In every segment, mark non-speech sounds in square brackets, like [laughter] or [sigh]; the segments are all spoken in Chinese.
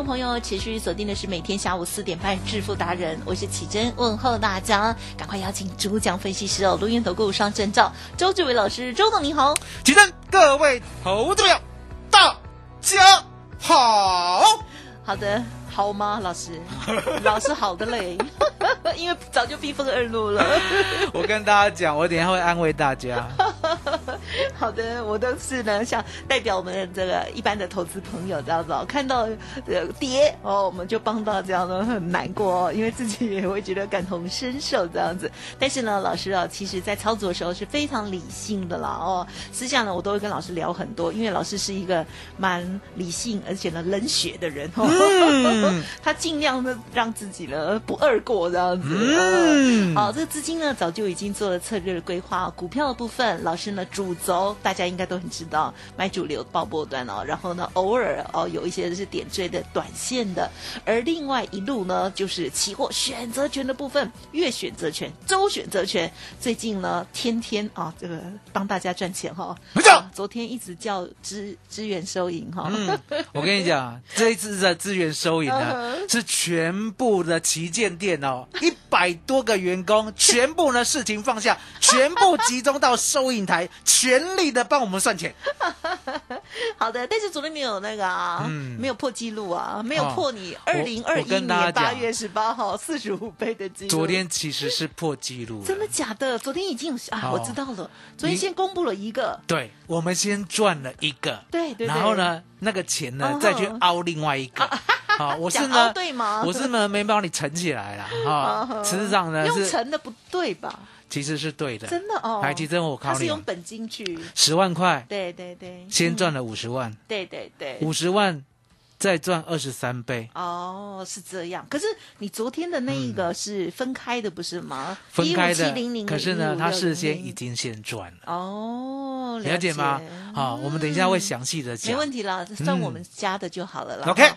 众朋友持续锁定的是每天下午四点半致富达人，我是启珍，问候大家，赶快邀请主讲分析师哦，录音投顾上证照周志伟老师，周总你好，起真，各位投资者，大家好。好的，好吗，老师？[laughs] 老师好的嘞，[laughs] 因为早就逼疯二路了。[laughs] 我跟大家讲，我等一下会安慰大家。好的，我都是呢，像代表我们的这个一般的投资朋友这样子哦，看到呃跌哦，我们就帮到这样呢很难过哦，因为自己也会觉得感同身受这样子。但是呢，老师啊，其实在操作的时候是非常理性的啦哦，私下呢我都会跟老师聊很多，因为老师是一个蛮理性而且呢冷血的人哦，嗯 [laughs] 他尽量的让自己呢不二过这样子。嗯好、这个资金呢早就已经做了策略的规划，股票的部分，老师呢主轴大家应该都很知道，买主流爆波段哦，然后呢偶尔哦有一些是点缀的短线的，而另外一路呢就是期货选择权的部分，月选择权、周选择权，最近呢天天啊这个帮大家赚钱哈、没错。啊昨天一直叫支支援收银哈、嗯，我跟你讲，[laughs] 这一次的资源收银呢，是全部的旗舰店哦，一百多个员工，全部呢事情放下，全部集中到收银台，全力的帮我们算钱。[laughs] 好的，但是昨天没有那个啊，嗯没有破纪录啊，没有哦破你二零二我一年八月十八号四十五倍的记录。昨天其实是破纪录，真的假的？昨天已经有啊，哦我知道了。昨天先公布了一个，对，我们先赚了一个，对对对然后呢，那个钱呢嗯再去凹另外一个。好，[laughs] 我是呢，对吗我是呢没帮你存起来了啊哈。事实上呢用是乘的不对吧？其实是对的，真的哦，台积真我考你哦他是用，本金去，十万块对对对，嗯，先赚了五十万，对对对，五十万再赚二十三倍，哦，是这样。可是你昨天的那一个是分开的，不是吗？嗯分开的15700。可是呢，15600他事先已经先赚了，哦，了解吗？好，我们等一下会详细的讲没讲。问题啦，算我们家的就好了啦。OK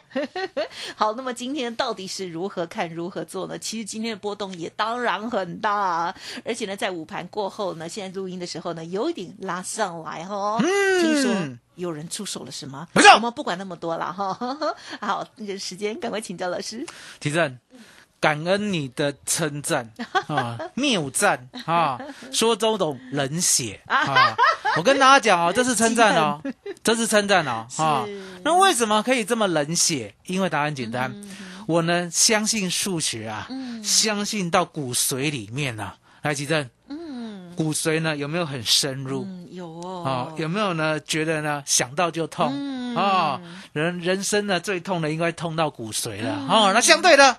[laughs] 好，那么今天到底是如何看、如何做呢？其实今天的波动也当然很大、啊，而且呢，在午盘过后呢，现在录音的时候呢，有一点拉上来哈、哦。听说有人出手了是吗？没错我们不管那么多了哈。[laughs] 好，那个时间赶快请教老师。提正，感恩你的称赞啊，[laughs] 谬赞啊，说周董冷血啊。[laughs] 我跟大家讲哦，这是称赞哦，这是称赞哦啊。那为什么可以这么冷血？因为答案简单，嗯我呢相信数学啊，相信到骨髓里面啊。来，吉正，嗯骨髓呢有没有很深入？嗯，有哦哦，，有没有呢？觉得呢想到就痛嗯哦，人人生呢最痛的应该痛到骨髓了嗯哦。那相对的，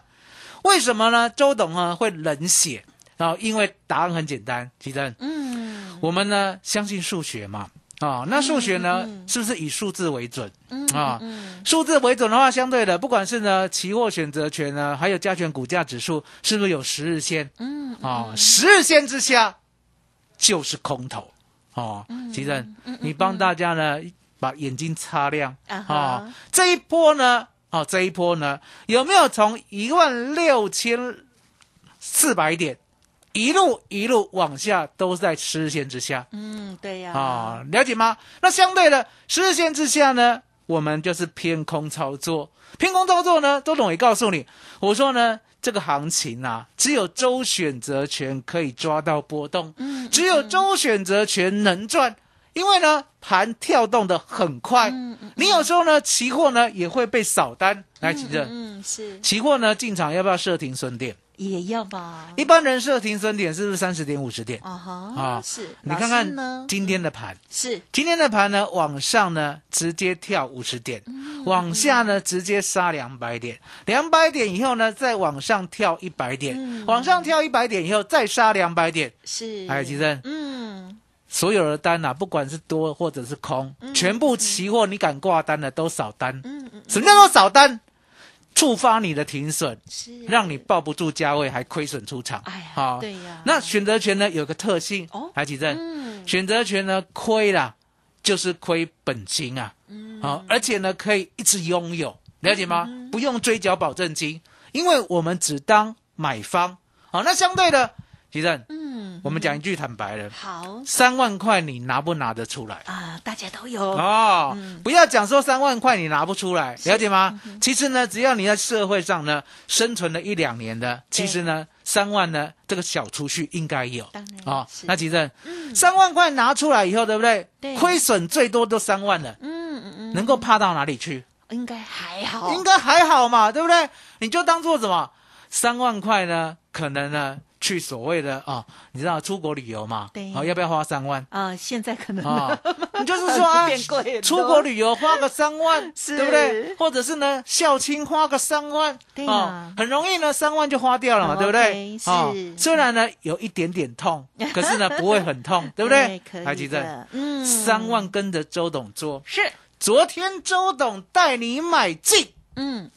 为什么呢？周董啊会冷血哦，因为答案很简单，其实嗯我们呢相信数学嘛啊、那数学呢、嗯嗯是不是以数字为准嗯啊？嗯数字为准的话，相对的，不管是呢期货选择权呢，还有加权股价指数，是不是有十日线嗯啊、十日线之下就是空头哦。其实你帮大家呢把眼睛擦亮啊这一波呢，哦，这一波呢有没有从一万六千四百点一路一路往下，都是在十日线之下？嗯，对呀、啊、了解吗？那相对的十日线之下呢，我们就是偏空操作。偏空操作呢，周董也告诉你，我说呢，这个行情啊，只有周选择权可以抓到波动，嗯只有周选择权能赚。因为呢，盘跳动的很快，嗯嗯你有时候呢，期货呢也会被扫单。来，其正，嗯，是期货呢进场要不要设停损点？也要吧？一般人设停损点是不是三十点、五十点？啊哈，啊是。你看看呢？今天的盘，是今天的盘呢，往上呢直接跳五十点，嗯往下呢直接杀两百点，两百点以后呢再往上跳一百点，嗯往上跳一百点以后再杀两百点。是，哎，吉正，嗯，所有的单啊，不管是多或者是空，全部期货你敢挂单的都少单。嗯嗯，什么叫做少单？触发你的停损，是让你抱不住价位，还亏损出场。哎呀好对呀那选择权呢有个特性哦，海吉正，嗯选择权呢亏啦，就是亏本金啊。嗯好，而且呢可以一直拥有，了解吗？不用追缴保证金，因为我们只当买方。好，那相对的，吉正，嗯，我们讲一句坦白的，好三万块你拿不拿得出来？啊，大家都有哦，嗯不要讲说三万块你拿不出来，了解吗？其实呢，只要你在社会上呢生存了一两年的，其实呢，三万呢这个小储蓄应该有当然啊。是那其实三万块拿出来以后，对不对？对亏损最多都三万了，嗯嗯嗯，能够怕到哪里去？应该还好，应该还好嘛，对不对？你就当做什么？三万块呢，可能呢去所谓的啊，你知道出国旅游嘛？对好，要不要花三万？啊，现在可能啊，[laughs] 你就是说 [laughs] 出国旅游花个三万，[laughs] 是对不对？或者是呢，校庆花个三万，啊很容易呢，三万就花掉了嘛，哦对不对？哦是虽然呢有一点点痛，可是呢不会很痛，对不对？可以台积电，嗯，三万跟着周董做，是，昨天周董带你买进。嗯，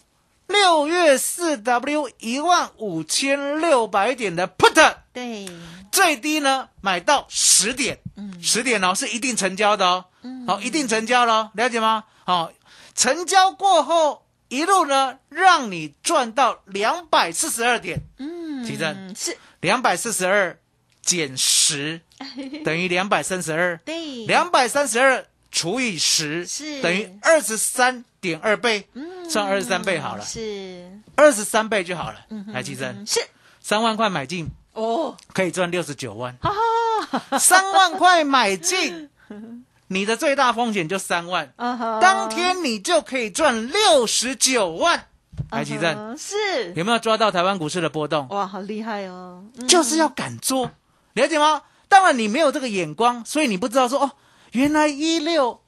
六月四 W 一万五千六百点的 put，对，最低呢买到十点，嗯。十点哦是一定成交的哦，嗯。好、一定成交了哦，了解吗？好、成交过后一路呢让你赚到两百四十二点，嗯，提振是，两百四十二减十 [laughs] 等于两百三十二，对，两百三十二除以十是。等于二十三点二倍，嗯。算二十三倍好了。是，二十三倍就好了嗯，哼来，奇珍嗯，是，三万块买进哦，可以赚六十九万，哈 [laughs] 三万块买进，[laughs] 你的最大风险就三万，当天你就可以赚六十九万。来，奇珍，嗯哼是，有没有抓到台湾股市的波动？哇，好厉害哦，嗯。就是要敢做，了解吗？当然你没有这个眼光，所以你不知道说哦，原来一六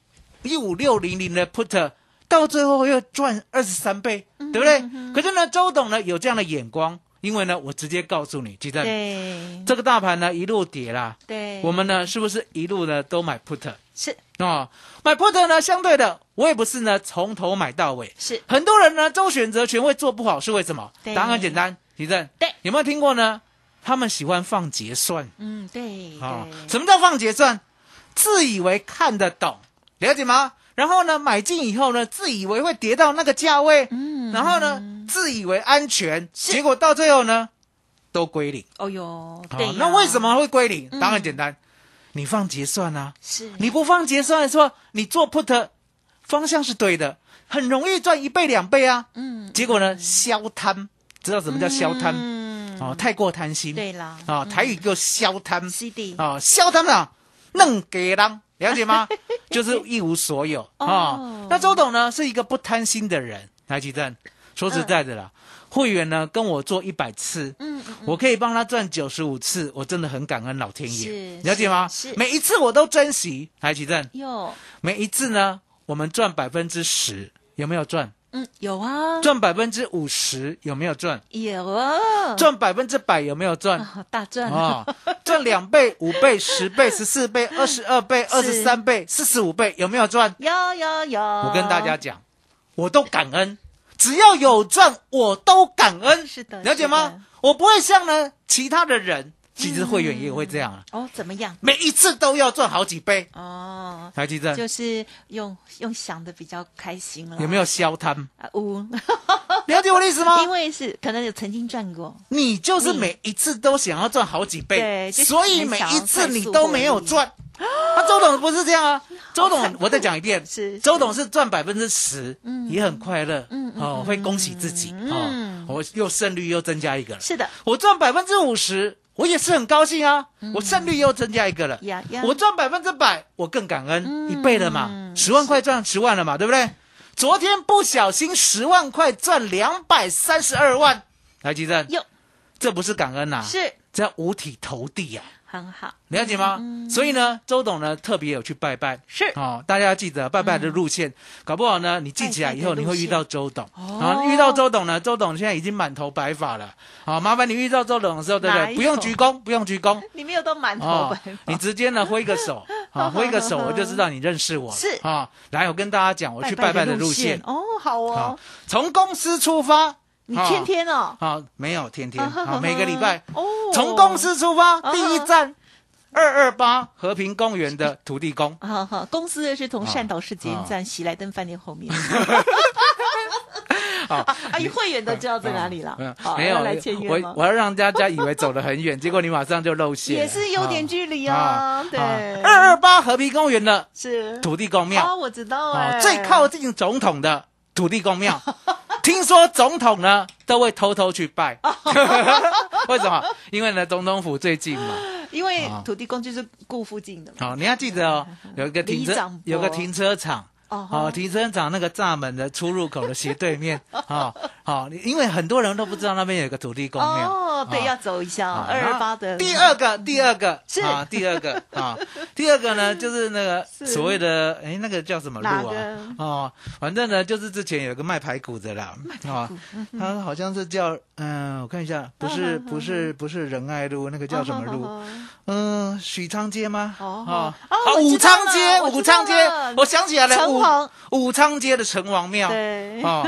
一五六零零的 put 到最后又赚二十三倍，嗯对不对？可是呢，周董呢有这样的眼光，因为呢，我直接告诉你，记得对这个大盘呢一路跌啦，对，我们呢是不是一路呢都买 put 是哦？买 put 呢，相对的，我也不是呢从头买到尾。是，很多人呢周选择权会做不好，是为什么？答案很简单，提正。对，有没有听过呢？他们喜欢放结算嗯，对啊、对，什么叫放结算？自以为看得懂，了解吗？然后呢，买进以后呢，自以为会跌到那个价位，嗯然后呢，自以为安全，结果到最后呢，都归零。哦哟，好那为什么会归零？嗯答案很简单，你放结算啊，是你不放结算的时候，你做 put 方向是对的，很容易赚一倍两倍啊。嗯结果呢，消贪，知道什么叫消贪？嗯，哦，太过贪心。对啦，啊，台语叫消贪。CD 啊，消贪啊，弄给人，了解吗？[laughs] 就是一无所有啊哦。那周董呢，是一个不贪心的人。台，吉正，说实在的啦，会员呢跟我做一百次，嗯嗯我可以帮他赚九十五次，我真的很感恩老天爷，是了解吗？每一次我都珍惜。台，吉正，有，每一次呢，我们赚百分之十，有没有赚？嗯有啊，赚百分之五十，有没有赚？有啊，赚百分之百，有没有赚？啊大赚啊，赚两倍、[laughs] 五倍、十倍、十四倍、二十二倍、二是十三倍、四十五倍，有没有赚？有有有，我跟大家讲，我都感恩，只要有赚，我都感恩。是的了解吗？我不会像呢其他的人，其实会员也会这样啊，哦，怎么样？每一次都要赚好几倍。哦，台积电就是用用想的比较开心了，有没有消贪？啊？无，[laughs] 了解我的意思吗？因为是可能有曾经赚过，你就是每一次都想要赚好几倍对，所以每一次你都没有赚。啊，周董不是这样啊，周董，我再讲一遍，是周董是赚百分之十，嗯。也很快乐，嗯嗯哦，会恭喜自己，嗯哦，我又胜率又增加一个了，是的，我赚百分之五十，我也是很高兴啊，我胜率又增加一个了，嗯呀呀。我赚百分之百，我更感恩，嗯一倍了嘛，十万块赚十万了嘛，对不对？昨天不小心十万块赚两百三十二万，来，吉正，哟，这不是感恩呐、是。这叫五体投地啊，很好，了解吗？所以呢，周董呢特别有去拜拜。是哦，大家要记得拜拜的路线，搞不好呢，你记起来以后，你会遇到周董。哦啊，遇到周董呢，周董现在已经满头白发了。好，麻烦你遇到周董的时候，对不对？不用鞠躬，不用鞠躬。你没有都满头哦白，你直接呢挥个手，啊，[laughs] 挥个手，我就知道你认识我了。是啊，来，我跟大家讲，我去拜拜的路线。哦，好哦好，，从公司出发。你天天哦，啊，没有天天，每个礼拜哦。从公司出发，啊第一站二二八和平公园的土地公。好好，公司是从善导市捷运啊站喜来登饭店后面。好，[laughs] 啊，阿姨会员都知道在哪里了。没有来签约吗？我我要让大家以为走得很远，[laughs] 结果你马上就露馅，也是有点距离啊，对，二二八和平公园的是。土地公庙，哦，我知道哦哎，最靠近总统的土地公庙。[laughs] 听说总统呢都会偷偷去拜，[laughs] 为什么？因为呢总统府最近嘛。因为啊土地公就是顾附近的嘛。好，你要记得哦，有一个停车有个停车场。哦哦，停车场那个栅门的出入口的斜对面，[laughs] 哦，好，因为很多人都不知道那边有个土地公庙，哦，对，哦要走一下啊二二八的第二个，第二个是。啊，第二个啊，第二个呢，[laughs] 就是那个所谓的，哎，那个叫什么路啊？哦，反正呢，就是之前有个卖排骨的啦，啊，他好像是叫，嗯，我看一下，不是嗯不是不是仁爱路，那个叫什么路？哦嗯，许昌街吗？哦哦哦武昌街，武昌街，我想起来了，武城隍武昌街的城隍庙。对，哦，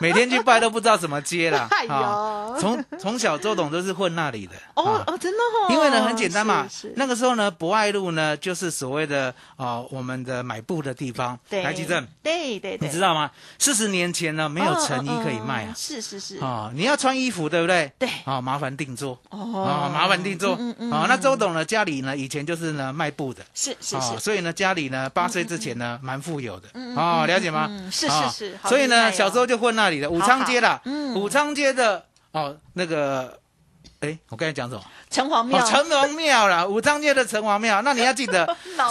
每天去拜都不知道怎么接啦。[laughs] 哎呦哦从从小周董都是混那里的。啊哦哦，真的哦，因为呢很简单嘛是，那个时候呢，博爱路呢就是所谓的哦我们的买布的地方。对来吉正，对对对，你知道吗？四十年前呢没有成衣可以卖啊。是是是，哦，你要穿衣服对不对？对哦，麻烦定做。哦哦，麻烦定做。嗯嗯嗯哦，那周董呢家里呢以前就是呢卖布的。是是哦，是，所以呢，家里呢八岁之前呢蛮富有的嗯嗯哦，嗯了解吗嗯？是哦是是所以呢，小时候就混那里的武昌街啦，嗯武昌街的哦那个，哎，我刚才讲什么？哦，城隍庙，城隍庙啦，武昌街的城隍庙。那你要记得 [laughs] 城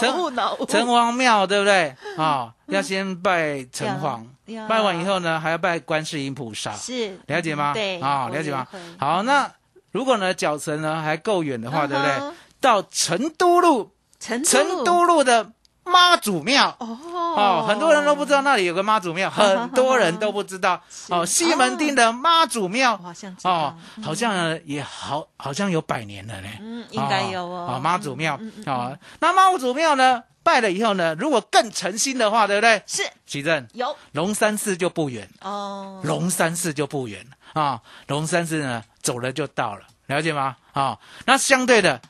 城隍庙对不对？啊，要先拜城隍，拜完以后呢，还要拜观世音菩萨，是了解吗？对啊，了解吗？好，那如果呢脚程呢还够远的话，对不对？到成都路，成成都路的妈祖庙。哦。哦，很多人都不知道那里有个妈祖庙，[laughs] 很多人都不知道。哦，西门町的妈祖庙，好像哦，好像也好，好像有百年了呢。嗯，应该有哦，啊，妈祖庙。嗯嗯嗯啊，那妈祖庙呢，拜了以后呢，如果更诚心的话，对不对？是。奇正，有。龙山寺就不远，哦，龙山寺就不远。啊，龙山寺呢走了就到了，了解吗？啊，那相对的啊，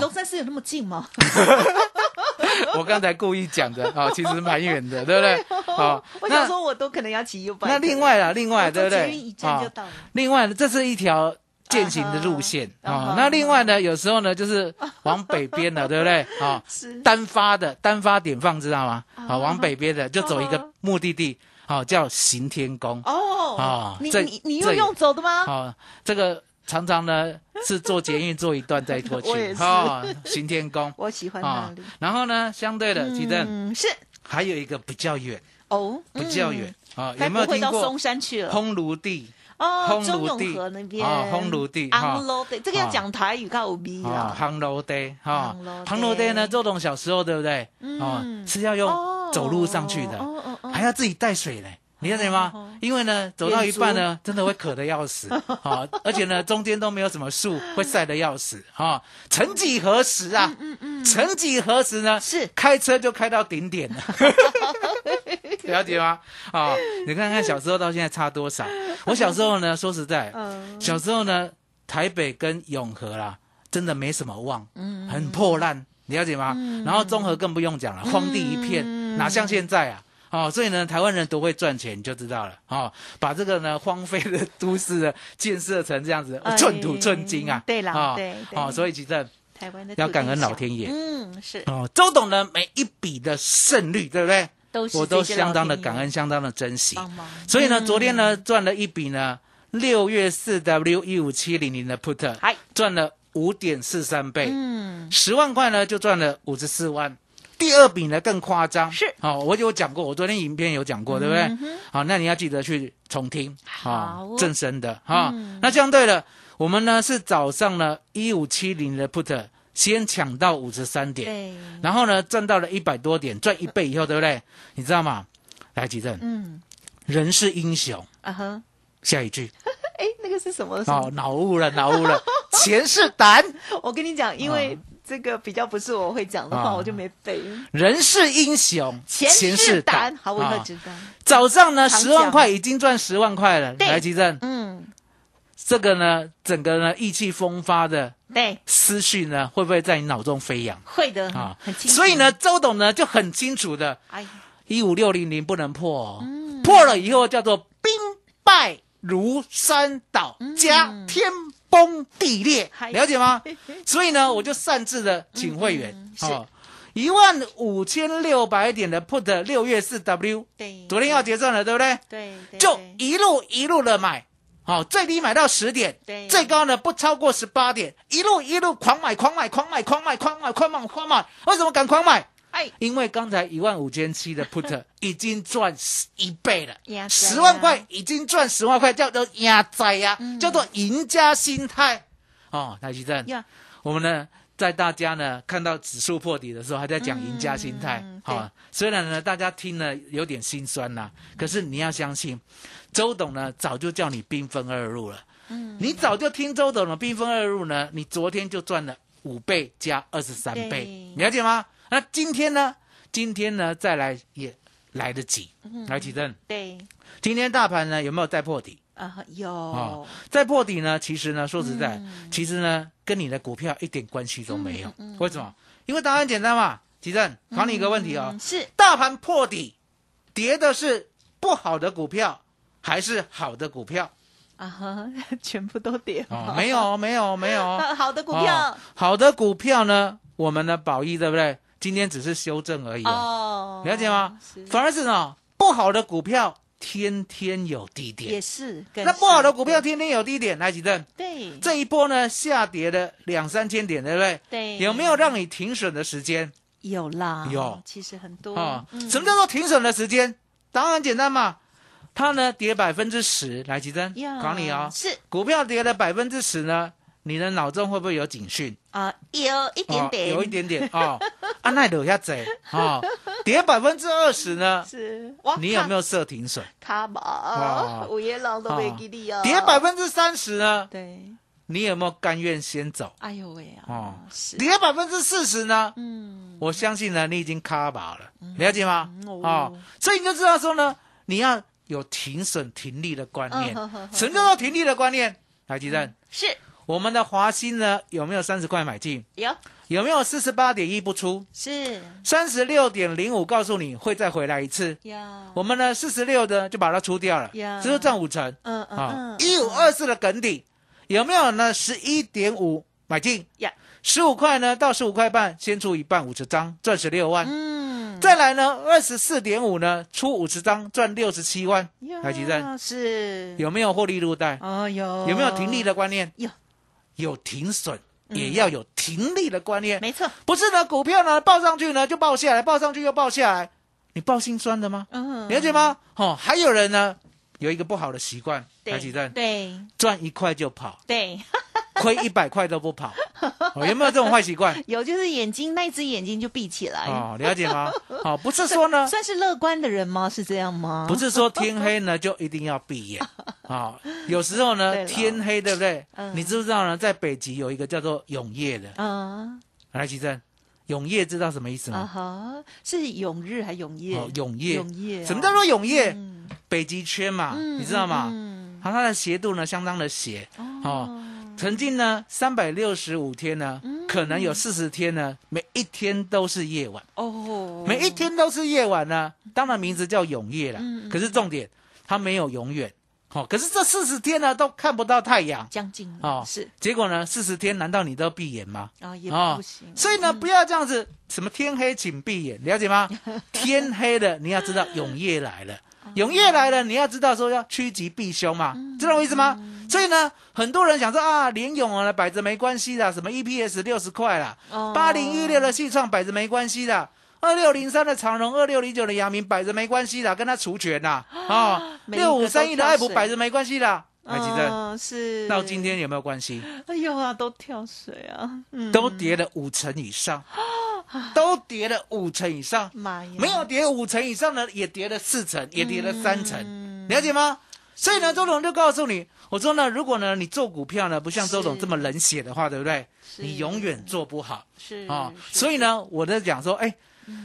龙山寺有那么近吗？[laughs] 我刚才故意讲的啊，其实蛮远的，对不对？好，[laughs] 我想说我都可能要骑 U 拜。那另外啦，另外对不对啊。另外呢，这是一条践行的路线。啊那另外呢，有时候呢，就是往北边的，[laughs] 对不对？啊，是单发的单发点放知道吗？嗯啊，往北边的就走一个目的地，好叫行天宫。哦啊这你你你这又用走的吗？好，这个常常呢是坐捷运坐一段再过去 [laughs] 我也。是。啊，行天宫。我喜欢那啊里。，然后呢，相对的，其实嗯，是。还有一一个比较远，哦，比较远。啊，该有没有听过松山去了？烘炉地？哦，烘中永炉地和那边。啊烘炉地哈。昂楼对，这个要啊讲台语，靠有逼啊，啦。夯楼地哈。烘炉，地。夯楼地呢，周董小时候对不对？哦，嗯是要用哦。走路上去的，哦哦哦。还要自己带水呢。你了解吗？因为呢，走到一半呢，真的会渴的要死 [laughs] 啊！而且呢，中间都没有什么树，会晒得要死啊！曾几何时啊，曾几何时呢？是开车就开到顶点了，[laughs] 了解吗？啊，你看看小时候到现在差多少？我小时候呢，说实在，嗯小时候呢，台北跟永和啦，真的没什么望，嗯很破烂，你了解吗？然后中和更不用讲了，荒地一片，嗯哪像现在啊？哦，所以呢，台湾人多会赚钱，你就知道了。哦，把这个呢荒废的都市呢建设成这样子，哎寸土寸金啊。对啦哦对对哦，所以其实台湾的要感恩老天爷嗯，是哦，周董的每一笔的胜率，对不对？都是我都相当的感恩，相当的珍惜。帮忙。所以呢，嗯昨天呢赚了一笔呢，六月四 W 一五七零零的 put，嗨赚了五点四三倍，嗯，十万块呢就赚了五十四万。第二笔呢更夸张，是。好、我有讲过，我昨天影片有讲过，对不对？好，那你要记得去重听，好正声的哈、嗯。那相对的，我们呢是早上呢一五七零的 put 先抢到五十三点，对，然后呢赚到了一百多点，赚一倍以后，对不对？你知道吗？来，吉正，嗯，人是英雄。啊哈，下一句哎，那个是什么？什哦么，脑雾了，脑雾了，[laughs] 钱是胆，我跟你讲，因为这个比较不是我会讲的话，啊。我就没背。人是英雄，钱是胆，好，我以后啊知道。早上呢，十万块已经赚十万块了。来，吉正，嗯，这个呢，整个呢意气风发的对，思绪呢，会不会在你脑中飞扬？会的啊？很清楚。所以呢，，周董呢就很清楚的，哎，一五六零零不能破破了以后叫做兵败如山倒，加天崩地裂，嗯。了解吗？[laughs] 所以呢，我就擅自的请会员。嗯。是哦，一万五千六百点的 put 六月四 W，对，昨天要结算了，对不对？对，对。就一路一路的买，好、最低买到十点，对。最高呢不超过十八点，一路一路狂买狂买狂买狂买狂买狂买狂买，为什么敢狂买？哎，因为刚才一万五千七的 put [laughs] 已经赚一倍了呀，十万块已经赚十万块，叫做压仔呀，嗯。叫做赢家心态。哦，台积电，我们呢，在大家呢看到指数破底的时候，还在讲赢家心态。嗯。好、虽然呢大家听了有点心酸呐、可是你要相信，周董呢早就叫你兵分二路了。嗯，你早就听周董的兵分二路呢，你昨天就赚了五倍加二十三倍。对，了解吗？那今天呢？今天呢再来也来得及。嗯来，启正，对，今天大盘呢有没有再破底？啊，有哦，再破底呢，其实呢，说实在，嗯其实呢，跟你的股票一点关系都没有。为什么？因为答案简单嘛。吉正，考你一个问题哦，嗯是大盘破底，跌的是不好的股票还是好的股票？啊哈，[laughs] 全部都跌哦，没有，没有，没有。啊 [laughs] 好的股票哦好的股票呢，我们的宝益对不对？今天只是修正而已哦，哦，了解吗？反而是呢，不好的股票天天有低点也。是，那不好的股票天天有低点，来吉正。对这一波呢下跌了两三千点，对不对？对有没有让你停损的时间有啦？有其实很多啊？嗯什么叫做停损的时间？答案很简单嘛，它呢跌百分之十，来吉珍呀考你啊、是股票跌了百分之十呢，你的脑中会不会有警讯？啊，有一点点，哦有一点点哦。[laughs] 啊，那留下贼啊，[laughs] 跌百分之二十呢，是，你有没有有设停损？卡嘛哇？午夜郎都没给你啊，跌百分之三十呢，对，你有没有甘愿先走？哎呦喂啊哦，跌百分之四十呢，嗯，我相信呢，你已经卡饱了，了解吗？嗯哦。哦，所以你就知道说呢，你要有停损停利的观念。什么叫做停利的观念？来，吉正，是我们的华兴呢有没有三十块买进？有有没有四十八点一不出？是三十六点零五告诉你会再回来一次。呀，我们呢四十六的就把它出掉了，呀只是赚五成嗯嗯。一五二四的梗底有没有呢？十一点五买进呀，十五块呢到十五块半，先出一半五十张，赚十六万。嗯，再来呢，二十四点五呢，出五十张赚六十七万，呀台积电是有没有获利入袋？哦有有没有停利的观念？有，有停损，也要有停利的观念。没错，不是呢，股票呢报上去呢就报下来，报上去又报下来，你报心酸的吗？嗯，了解吗？哦，还有人呢有一个不好的习惯，台对积电对。赚一块就跑，对，[laughs] 亏一百块都不跑，哦有没有这种坏习惯？[laughs] 有就是眼睛那一只眼睛就闭起来，哦，了解吗？[laughs] 哦，不是说呢，算是乐观的人吗？是这样吗？不是说天黑呢就一定要闭眼啊、有时候呢天黑对不对？嗯你知不知道呢？在北极有一个叫做永夜的，啊来吉正，永夜知道什么意思啊吗？哈，是永日还永夜？哦，永夜，永夜啊，什么叫做永夜？嗯北极圈嘛，嗯你知道吗？嗯好，它的斜度呢相当的斜嗯哦。曾经呢，三百六十五天呢，嗯。可能有四十天呢，每一天都是夜晚，哦，每一天都是夜晚呢。当然名字叫永夜了，可是重点它没有永远。好、可是这四十天呢都看不到太阳。将近哦，是。结果呢，四十天难道你都闭眼吗？啊，也哦不行，所以呢，不要这样子，什么天黑请闭眼，了解吗？天黑了，你要知道永夜来了，哦。永夜来了，你要知道说要趋吉避凶嘛，嗯。知道我意思吗？所以呢，很多人想说啊，联永啊摆着没关系的，什么 EPS 六十块啦，哦八零一六的细创摆着没关系的。二六零三的长荣，二六零九的阳明摆着没关系的，跟他除权啦。啊，六五三一的爱普摆着没关系的。还记得嗯，是到今天有没有关系？哎呦啊，都跳水啊，嗯，都跌了五成以上，都跌了五成以上，妈呀，没有跌五成以上的也跌了四成，也跌了三嗯成，了解吗？所以呢，周董就告诉你，我说呢，如果呢你做股票呢不像周董这么冷血的话，对不对？你永远做不好是啊。是所以呢，我在讲说，哎，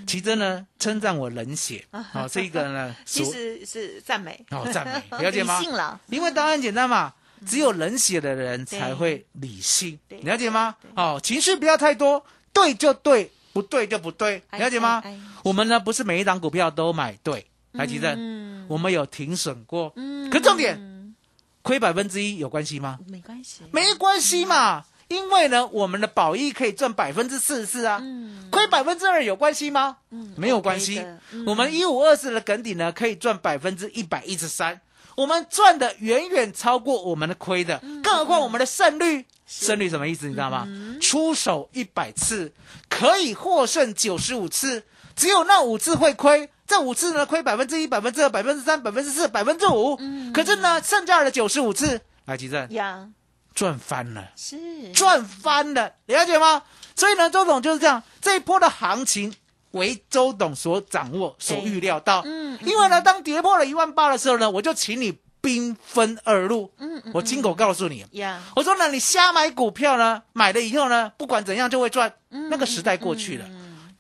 奇珍呢称赞我冷血 [laughs] 啊，这个呢 [laughs] 其实是赞美，[laughs] 哦赞美，了解吗理？性了，因为答案简单嘛，只有冷血的人才会理性，了解吗？哦，情绪不要太多，对就对，不对就不对，哎了解吗哎哎？我们呢不是每一档股票都买对，台积电，嗯我们有停损过，嗯可重点亏百分之一有关系吗？没关系，没关系嘛，因为呢，我们的保益可以赚百分之四十四啊，嗯亏百分之二有关系吗？嗯没有关系嗯。我们一五二四的梗底呢，可以赚百分之一百一十三，我们赚的远远超过我们的亏的，嗯更何况我们的胜率，胜率什么意思？你知道吗？出手一百次可以获胜九十五次，只有那五次会亏。这五次呢，亏百分之一、百分之二、百分之三、百分之四、百分之五。可是呢，剩下的九十五次，来，吉正呀，赚翻了。是赚翻了，了解吗？所以呢，周董就是这样，这一波的行情为周董所掌握、所预料到。嗯因为呢，当跌破了一万八的时候呢，我就请你兵分二路。嗯嗯我亲口告诉你，呀，我说呢，你瞎买股票呢，买了以后呢，不管怎样就会赚。嗯那个时代过去了，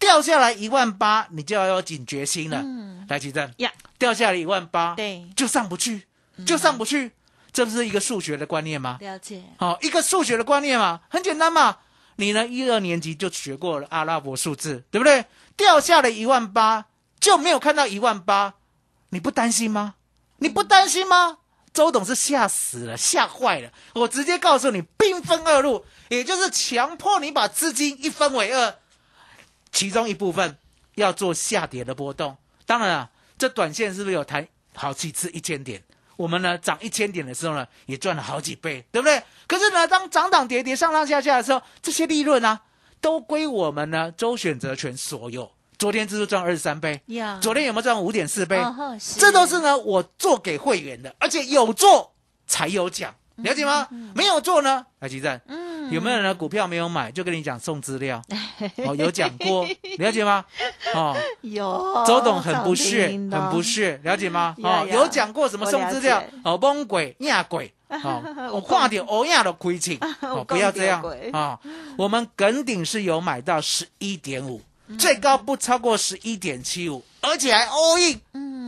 掉下来一万八，你就要有警觉心了。来，奇正，呀，掉下来一万八，对，就上不去，就上不去，这不是一个数学的观念吗？了解，好、一个数学的观念嘛，很简单嘛。你呢，一二年级就学过了阿拉伯数字，对不对？掉下来一万八，就没有看到一万八，你不担心吗？你不担心吗？周董是吓死了，吓坏了。我直接告诉你，兵分二路，也就是强迫你把资金一分为二，其中一部分要做下跌的波动。当然了，这短线是不是有弹好几次一千点？我们呢涨一千点的时候呢，也赚了好几倍，对不对？可是呢，当涨涨跌跌、上上下下的时候，这些利润呢，都归我们呢周选择权所有。昨天指数赚二十三倍，呀，昨天有没有赚五点四倍？这都是呢我做给会员的，而且有做才有奖，了解吗？没有做呢，来吉站，嗯。有没有人呢？股票没有买就跟你讲送资料？[laughs] 哦，有讲过，了解吗？哦，有。周董很不屑，很不屑，了解吗？[laughs] 哦，有讲过什么送资料？哦，[laughs] 蒙鬼、亚鬼，哦，我看到欧亚的亏钱，哦，不要这样。啊！我们耿顶是有买到十一点五，最高不超过十一点七五，而且还 all in。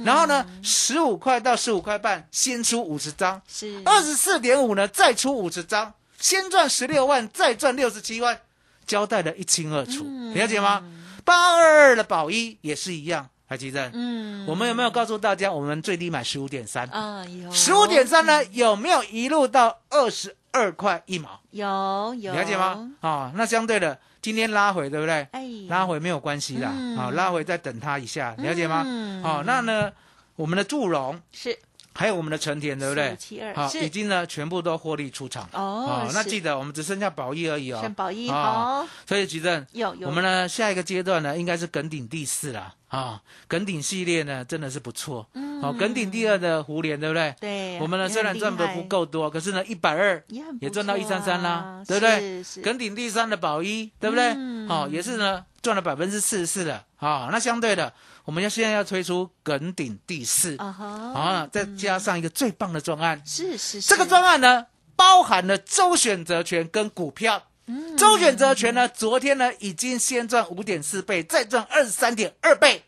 嗯，然后呢，十五块到十五块半，先出五十张，是。二十四点五呢，再出五十张，先赚十六万，再赚六十七万，交代的一清二楚，嗯。了解吗？八二二的宝一也是一样，海基正，嗯。我们有没有告诉大家，我们最低买十五点三？啊有。十五点三呢，有没有一路到二十二块一毛？有有了解吗？？啊、那相对的，今天拉回，对不对？哎，拉回没有关系啦，啊、嗯拉回再等它一下，了解吗？嗯哦，那呢，我们的祝融是还有我们的成田，对不对？4572好，已经呢全部都获利出场。哦那记得我们只剩下宝一而已哦。剩宝一哦好，所以吉正，有有我们呢下一个阶段呢应该是耿鼎第四了啊，耿鼎系列呢真的是不错。嗯好，耿鼎第二的胡联，对不对？对，我们呢虽然赚的不够多，可是呢一百二也赚到一三三啦啊，对不对是？是耿鼎第三的宝一，对不对？嗯哦，也是呢赚了百分之四十四了啊。那相对的，我们要现在要推出耿鼎第四啊再加上一个最棒的专案，是是是这个专案呢，包含了周选择权跟股票。嗯周选择权呢，昨天呢已经先赚五点四倍，再赚二十三点二倍。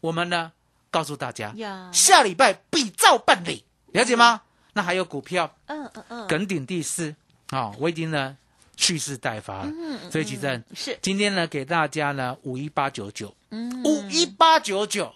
我们呢告诉大家，下礼拜比照办理，了解吗？那还有股票嗯嗯嗯，耿鼎第四啊、我已经呢蓄势待发。嗯嗯所以其正是。今天呢给大家呢五一八九九，嗯。五一八九九，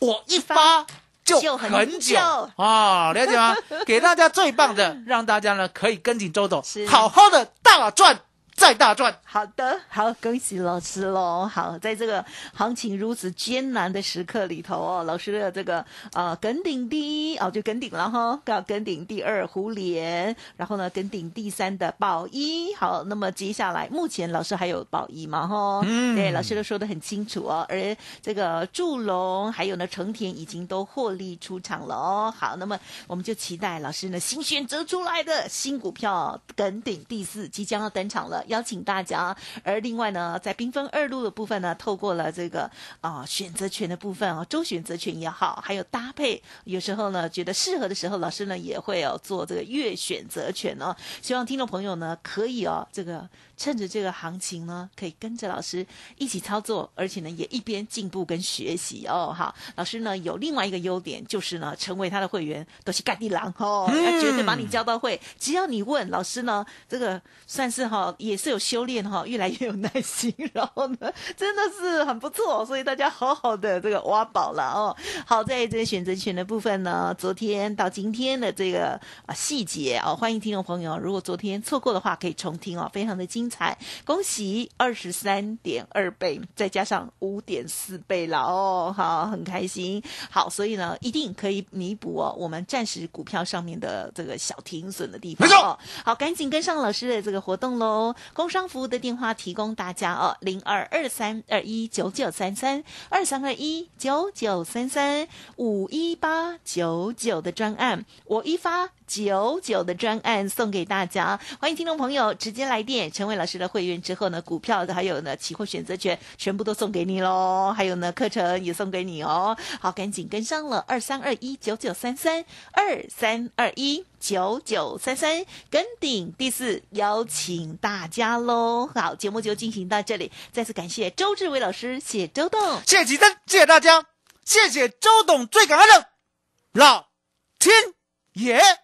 我一发就就很久。啊、了解吗？[laughs] 给大家最棒的，让大家呢可以跟紧周董，好好的大赚再大赚。好的，好，恭喜老师喽！好，在这个行情如此艰难的时刻里头哦，老师的这个呃跟顶第一哦就跟顶了哈，要跟顶第二胡联，然后呢跟顶第三的宝一。好，那么接下来目前老师还有宝一嘛哈？嗯，对，老师都说的很清楚哦。而这个祝龙还有呢成田已经都获利出场了哦。好，那么我们就期待老师呢新选择出来的新股票跟顶第四即将要登场了，邀请大家。而另外呢，在缤纷二路的部分呢，透过了这个啊选择权的部分啊，周选择权也好，还有搭配，有时候呢觉得适合的时候，老师呢也会哦做这个月选择权哦。希望听众朋友呢可以哦这个。趁着这个行情呢，可以跟着老师一起操作，而且呢也一边进步跟学习哦。好，老师呢有另外一个优点，就是呢成为他的会员都是干地狼哦，他绝对把你教到会。只要你问老师呢，这个算是哈也是有修炼哈，越来越有耐心，然后呢 [laughs] 真的是很不错，所以大家好好的这个挖宝了哦。好在这个选择权的部分呢，昨天到今天的这个啊细节哦，欢迎听众朋友，如果昨天错过的话，可以重听哦，非常的精。精彩，恭喜二十三点二倍，再加上五点四倍了哦，好，很开心。好，所以呢，一定可以弥补哦，我们暂时股票上面的这个小停损的地方哦。好，赶紧跟上老师的这个活动喽！工商服务的电话提供大家哦，零二二三二一九九三三二三二一九九三三五一八九九的专案，我一发。九九的专案送给大家，欢迎听众朋友直接来电成为老师的会员之后呢，股票的还有呢期货选择权全部都送给你喽，还有呢课程也送给你哦。好，赶紧跟上了二三二一九九三三二三二一九九三三跟顶第四，邀请大家喽。好，节目就进行到这里，再次感谢周志伟老师，谢周董，谢谢吉登，谢谢大家，谢谢周董，最感恩的老天爷。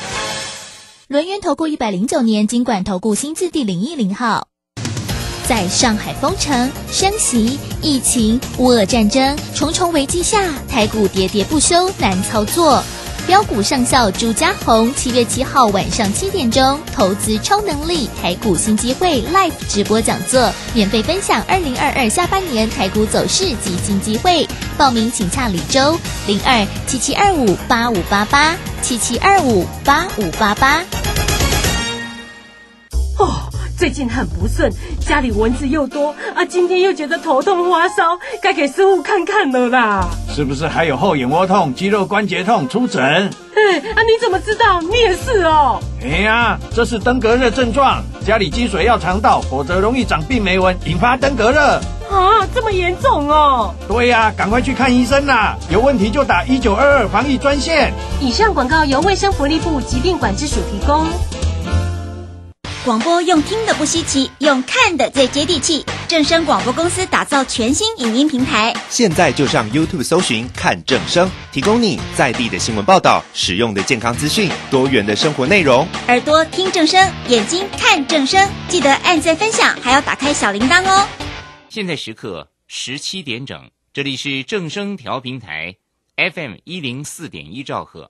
轮源投顾一百零九年金管投顾新字第零一零号，在上海封城、升息、疫情、乌俄战争重重危机下，台股喋喋不休，难操作。标股上校朱家红，七月七号晚上七点钟，投资超能力台股新机会 Live 直播讲座，免费分享二零二二下半年台股走势及新机会。报名请洽李周零二七七二五八五八八七七二五八五八八。哦。最近很不顺，家里蚊子又多啊，今天又觉得头痛发烧，该给师傅看看了啦。是不是还有后眼窝痛、肌肉关节痛？出疹。哎啊，你怎么知道？你也是哦。哎呀，这是登革热症状，家里积水要肠道，否则容易长病媒蚊，引发登革热。啊，这么严重哦。对呀，赶快去看医生啦！有问题就打一九二二防疫专线。以上广告由卫生福利部疾病管制署提供。广播用听的不稀奇，用看的最接地气。正声广播公司打造全新影音平台，现在就上 YouTube 搜寻看正声，提供你在地的新闻报道、使用的健康资讯、多元的生活内容。耳朵听正声，眼睛看正声，记得按赞分享，还要打开小铃铛哦。现在时刻十七点整，这里是正声调频台 FM 一零四点一兆赫。